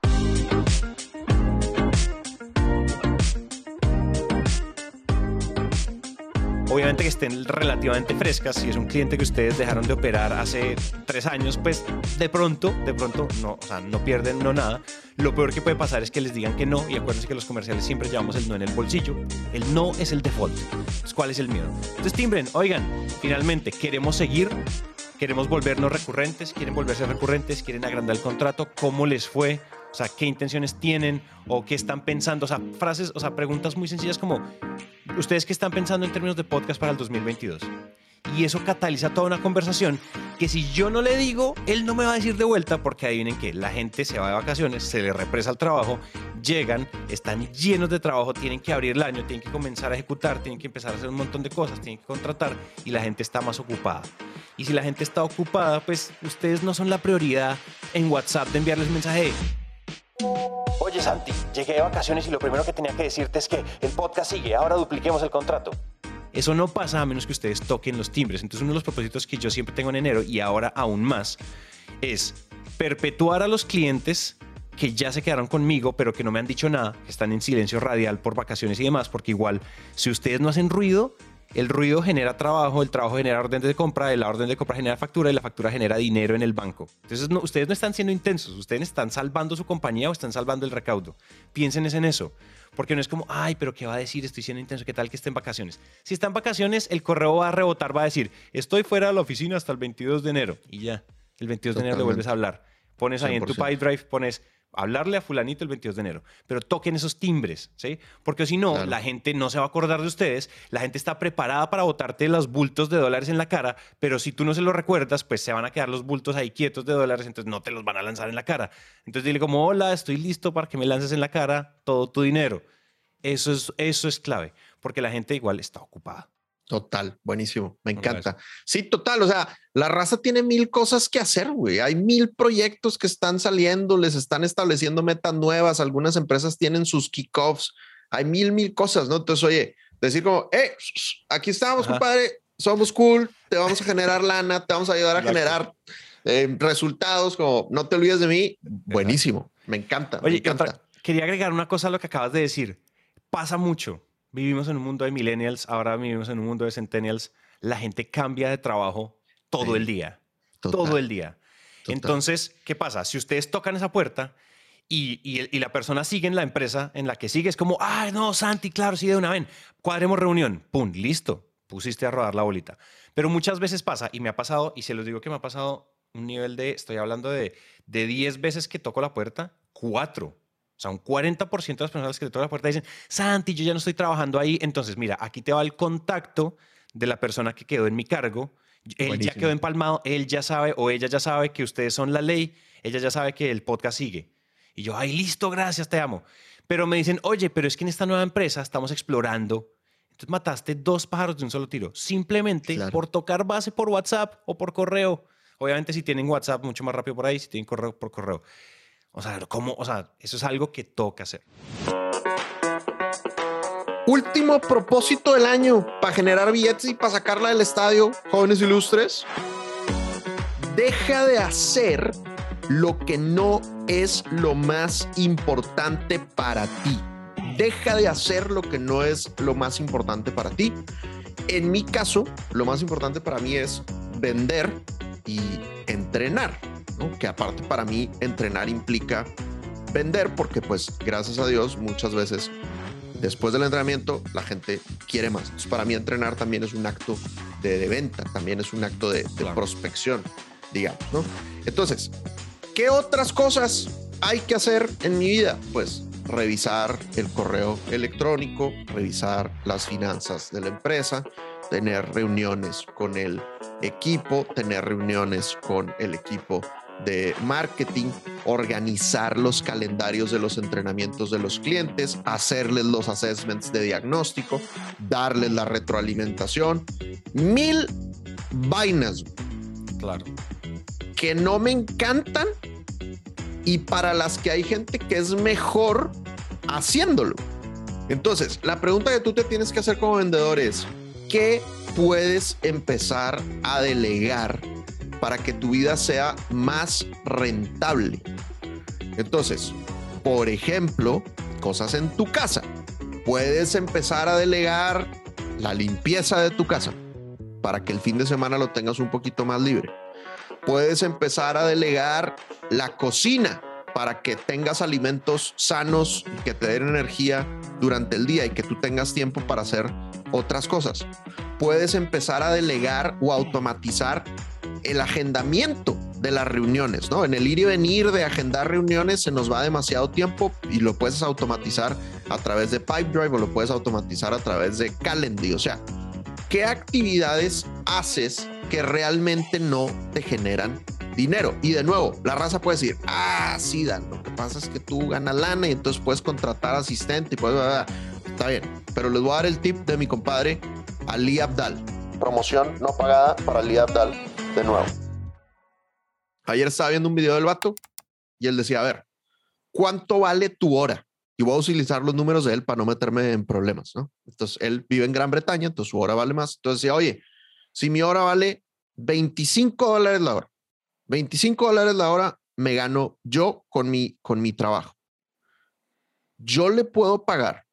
Obviamente que estén relativamente frescas. Si es un cliente que ustedes dejaron de operar hace tres años, pues de pronto, de pronto, no, no pierden, no nada. Lo peor que puede pasar es que les digan que no. Y acuérdense que los comerciales siempre llevamos el no en el bolsillo. El no es el default. Entonces, ¿cuál es el miedo? Entonces, timbren, oigan, finalmente, queremos seguir. Queremos volvernos recurrentes, quieren volverse recurrentes, quieren agrandar el contrato, ¿cómo les fue? O sea, ¿qué intenciones tienen o qué están pensando? O sea, frases, o sea, preguntas muy sencillas como, ¿ustedes qué están pensando en términos de podcast para el 2022? Y eso cataliza toda una conversación que si yo no le digo, él no me va a decir de vuelta porque adivinen que la gente se va de vacaciones, se le represa el trabajo, llegan, están llenos de trabajo, tienen que abrir el año, tienen que comenzar a ejecutar, tienen que empezar a hacer un montón de cosas, tienen que contratar y la gente está más ocupada. Y si la gente está ocupada, pues ustedes no son la prioridad en WhatsApp de enviarles mensaje Oye Santi, llegué de vacaciones y lo primero que tenía que decirte es que el podcast sigue, ahora dupliquemos el contrato. Eso no pasa a menos que ustedes toquen los timbres. Entonces uno de los propósitos que yo siempre tengo en enero y ahora aún más es perpetuar a los clientes que ya se quedaron conmigo, pero que no me han dicho nada, que están en silencio radial por vacaciones y demás, porque igual, si ustedes no hacen ruido, el ruido genera trabajo, el trabajo genera orden de compra, la orden de compra genera factura y la factura genera dinero en el banco. Entonces, no, ustedes no están siendo intensos, ustedes están salvando su compañía o están salvando el recaudo. Piensen en eso. Porque no es como, ay, pero ¿qué va a decir? Estoy siendo intenso, ¿qué tal que esté en vacaciones? Si está en vacaciones, el correo va a rebotar, va a decir, estoy fuera de la oficina hasta el 22 de enero. Y ya, el 22 de enero le vuelves a hablar. Pones ahí en tu 100%. Pipe Drive, pones hablarle a fulanito el 22 de enero, pero toquen esos timbres, ¿sí? Porque si no, Claro. la gente no se va a acordar de ustedes, la gente está preparada para botarte los bultos de dólares en la cara, pero si tú no se lo recuerdas, pues se van a quedar los bultos ahí quietos de dólares, entonces no te los van a lanzar en la cara. Entonces dile como, hola, estoy listo para que me lances en la cara todo tu dinero. Eso es, eso es clave, porque la gente igual está ocupada. Total, buenísimo, me encanta. Sí, total, o sea, la raza tiene mil cosas que hacer, güey. Hay mil proyectos que están saliendo, les están estableciendo metas nuevas, algunas empresas tienen sus kickoffs, hay mil, mil cosas, ¿no? Entonces, oye, decir como, eh, aquí estamos, Ajá. compadre, somos cool, te vamos a generar lana, te vamos a ayudar a Exacto. generar eh, resultados, como no te olvides de mí, buenísimo, me encanta. me Oye, y encanta. otra- quería agregar una cosa a lo que acabas de decir. Pasa mucho. Vivimos en un mundo de millennials, ahora vivimos en un mundo de centennials. La gente cambia de trabajo todo Sí, el día. Total, todo el día. total. Entonces, ¿qué pasa? Si ustedes tocan esa puerta y, y la persona sigue en la empresa en la que sigue, es como, ah, no, Santi, claro, sí, de una vez. Cuadremos reunión. Pum, listo. Pusiste a rodar la bolita. Pero muchas veces pasa, y me ha pasado, y se los digo que me ha pasado un nivel de, estoy hablando de, de 10 veces que toco la puerta, 4. O sea, un 40% de las personas que le tocan la puerta dicen, Santi, yo ya no estoy trabajando ahí. Entonces, mira, aquí te va el contacto de la persona que quedó en mi cargo. Él ya Buenísimo. quedó empalmado, él ya sabe o ella ya sabe que ustedes son la ley, ella ya sabe que el podcast sigue. Y yo, ay, listo, gracias, te amo. Pero me dicen, oye, pero es que en esta nueva empresa estamos explorando. Entonces mataste dos pájaros de un solo tiro, simplemente Claro. por tocar base por WhatsApp o por correo. Obviamente si tienen WhatsApp, mucho más rápido por ahí, si tienen correo, por correo. O sea, ¿cómo? O sea, eso es algo que toca hacer. Último propósito del año para generar billetes y para sacarla del estadio, jóvenes ilustres. Deja de hacer lo que no es lo más importante para ti. Deja de hacer lo que no es lo más importante para ti. En mi caso, lo más importante para mí es vender y entrenar, ¿no? que aparte para mí entrenar implica vender porque pues gracias a Dios muchas veces después del entrenamiento la gente quiere más. Entonces, para mí entrenar también es un acto de, de venta, también es un acto de, de Claro. prospección, digamos, ¿no? Entonces, ¿qué otras cosas hay que hacer en mi vida? Pues revisar el correo electrónico, revisar las finanzas de la empresa, tener reuniones con el equipo, tener reuniones con el equipo de marketing, organizar los calendarios de los entrenamientos de los clientes, hacerles los assessments de diagnóstico, darles la retroalimentación, mil vainas Claro. que no me encantan y para las que hay gente que es mejor haciéndolo. Entonces, la pregunta que tú te tienes que hacer como vendedor es, ¿qué puedes empezar a delegar para que tu vida sea más rentable? Entonces, por ejemplo, cosas en tu casa. Puedes empezar a delegar la limpieza de tu casa para que el fin de semana lo tengas un poquito más libre puedes empezar a delegar la cocina para que tengas alimentos sanos y que te den energía durante el día y que tú tengas tiempo para hacer otras cosas. Puedes empezar a delegar o automatizar el agendamiento de las reuniones, ¿no? En el ir y venir de agendar reuniones se nos va demasiado tiempo y lo puedes automatizar a través de Pipedrive o lo puedes automatizar a través de Calendly. O sea, ¿qué actividades haces que realmente no te generan dinero? Y de nuevo, la raza puede decir, ah, sí, Dan, lo que pasa es que tú ganas lana y entonces puedes contratar asistente y puedes, bla, bla, bla". está bien, pero les voy a dar el tip de mi compadre Ali Abdal. Promoción no pagada para Ali Abdal nuevo. Ayer estaba viendo un video del vato y él decía, a ver, ¿cuánto vale tu hora? Y voy a utilizar los números de él para no meterme en problemas, ¿no? Entonces, él vive en Gran Bretaña, entonces su hora vale más. Entonces decía, oye, si mi hora vale 25 dólares la hora, 25 dólares la hora me gano yo con mi, con mi trabajo. Yo le puedo pagar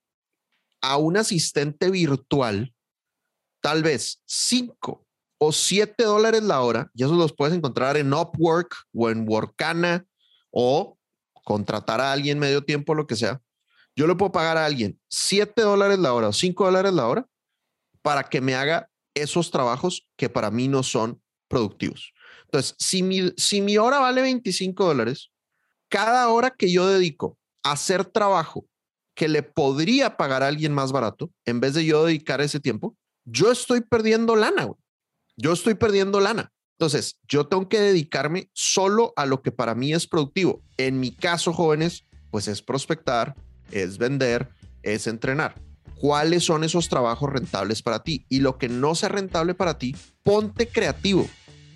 a un asistente virtual tal vez 5 o 7 dólares la hora, y esos los puedes encontrar en Upwork o en Workana o contratar a alguien medio tiempo, lo que sea. Yo le puedo pagar a alguien 7 dólares la hora o 5 dólares la hora para que me haga esos trabajos que para mí no son productivos. Entonces, si mi, si mi hora vale 25 dólares, cada hora que yo dedico a hacer trabajo que le podría pagar a alguien más barato, en vez de yo dedicar ese tiempo, yo estoy perdiendo lana. güey. Yo estoy perdiendo lana. Entonces, yo tengo que dedicarme solo a lo que para mí es productivo. En mi caso, jóvenes, pues es prospectar, es vender, es entrenar. ¿Cuáles son esos trabajos rentables para ti? Y lo que no sea rentable para ti, ponte creativo.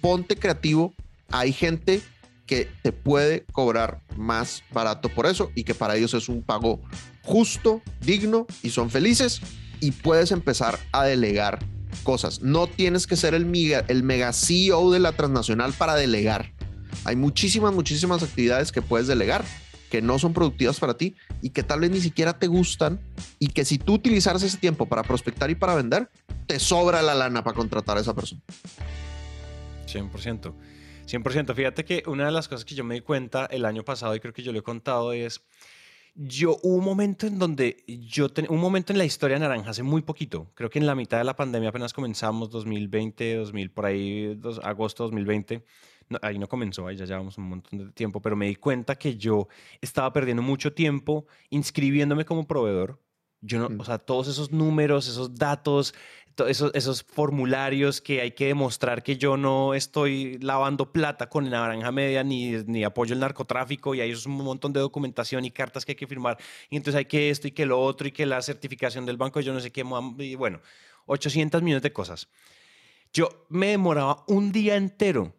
Ponte creativo. Hay gente que te puede cobrar más barato por eso y que para ellos es un pago justo, digno y son felices y puedes empezar a delegar cosas. No tienes que ser el mega, el CEO de la transnacional para delegar. Hay muchísimas, muchísimas actividades que puedes delegar que no son productivas para ti y que tal vez ni siquiera te gustan y que si tú utilizaras ese tiempo para prospectar y para vender, te sobra la lana para contratar a esa persona. 100%. 100%. Fíjate que una de las cosas que yo me di cuenta el año pasado y creo que yo lo he contado es, yo hubo un momento en donde yo, ten, un momento en la historia Naranja hace muy poquito, creo que en la mitad de la pandemia apenas comenzamos, 2020, 2000, por ahí, dos, agosto 2020. No, ahí no comenzó, ahí ya llevamos un montón de tiempo, pero me di cuenta que yo estaba perdiendo mucho tiempo inscribiéndome como proveedor. Yo no, Mm. o sea, todos esos números, esos datos, to- esos, esos formularios que hay que demostrar que yo no estoy lavando plata con la naranja media ni, ni apoyo el narcotráfico y hay un montón de documentación y cartas que hay que firmar y entonces hay que esto y que lo otro y que la certificación del banco yo no sé qué y bueno 800 millones de cosas yo me demoraba un día entero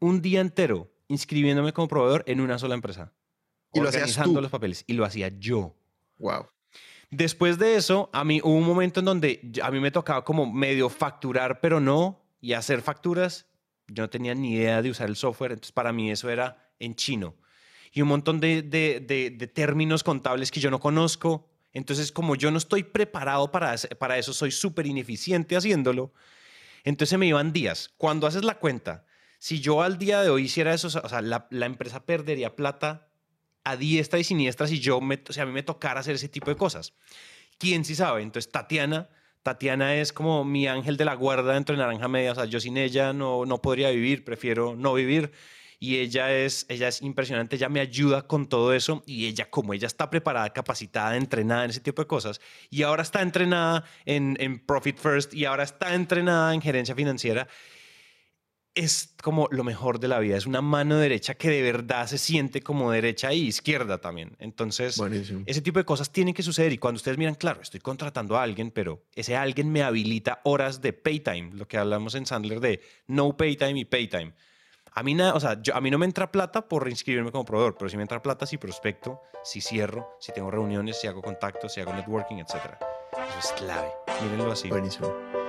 un día entero inscribiéndome como proveedor en una sola empresa Y lo hacías organizando tú. los papeles y lo hacía yo Wow. Después de eso, a mí hubo un momento en donde a mí me tocaba como medio facturar, pero no, y hacer facturas. Yo no tenía ni idea de usar el software, entonces para mí eso era en chino. Y un montón de, de- de- términos contables que yo no conozco. Entonces, como yo no estoy preparado para, para eso, soy súper ineficiente haciéndolo. Entonces me iban días. Cuando haces la cuenta, si yo al día de hoy hiciera eso, o sea, la empresa perdería plata a diestra y siniestra si yo me, o sea, a mí me tocara hacer ese tipo de cosas. ¿Quién sí sabe? Entonces, Tatiana, Tatiana es como mi ángel de la guarda dentro de Naranja Media. O sea, yo sin ella no, no podría vivir, prefiero no vivir. Y ella es, ella es impresionante, ella me ayuda con todo eso. Y ella, como ella está preparada, capacitada, entrenada en ese tipo de cosas, y ahora está entrenada en, en Profit First y ahora está entrenada en gerencia financiera, es como lo mejor de la vida. Es una mano derecha que de verdad se siente como derecha e izquierda también. Entonces, Buenísimo. ese tipo de cosas tienen que suceder. Y cuando ustedes miran, claro, estoy contratando a alguien, pero ese alguien me habilita horas de paytime, lo que hablamos en Sandler de no paytime y paytime. A mí, nada, o sea, yo, a mí no me entra plata por inscribirme como proveedor, pero si me entra plata si prospecto, si cierro, si tengo reuniones, si hago contactos, si hago networking, etc. Eso es clave. Mírenlo así. Buenísimo.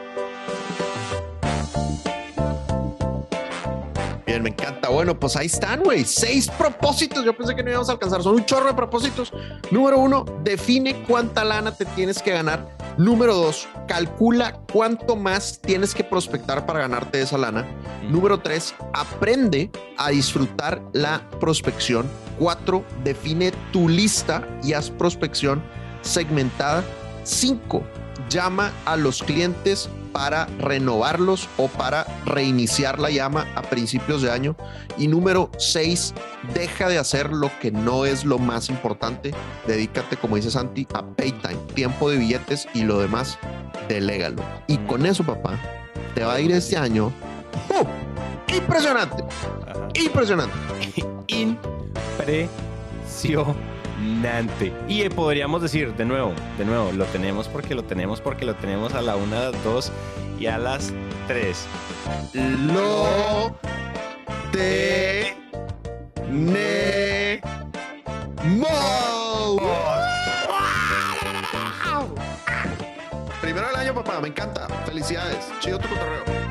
Me encanta. Bueno, pues ahí están, güey. Seis propósitos. Yo pensé que no íbamos a alcanzar. Son un chorro de propósitos. Número uno, define cuánta lana te tienes que ganar. Número dos, calcula cuánto más tienes que prospectar para ganarte esa lana. Número tres, aprende a disfrutar la prospección. Cuatro, define tu lista y haz prospección segmentada. Cinco, llama a los clientes para renovarlos o para reiniciar la llama a principios de año. Y número seis, deja de hacer lo que no es lo más importante. Dedícate, como dice Santi, a paytime, tiempo de billetes y lo demás, delégalo. Y con eso, papá, te va a ir este año. ¡uh! Impresionante, Ajá. impresionante. Impresionante. Y eh, podríamos decir de nuevo, de nuevo, lo tenemos porque lo tenemos porque lo tenemos a la una, dos y a las tres. Lo te ne Primero del año, papá, me encanta. Felicidades. Chido tu cotorreo.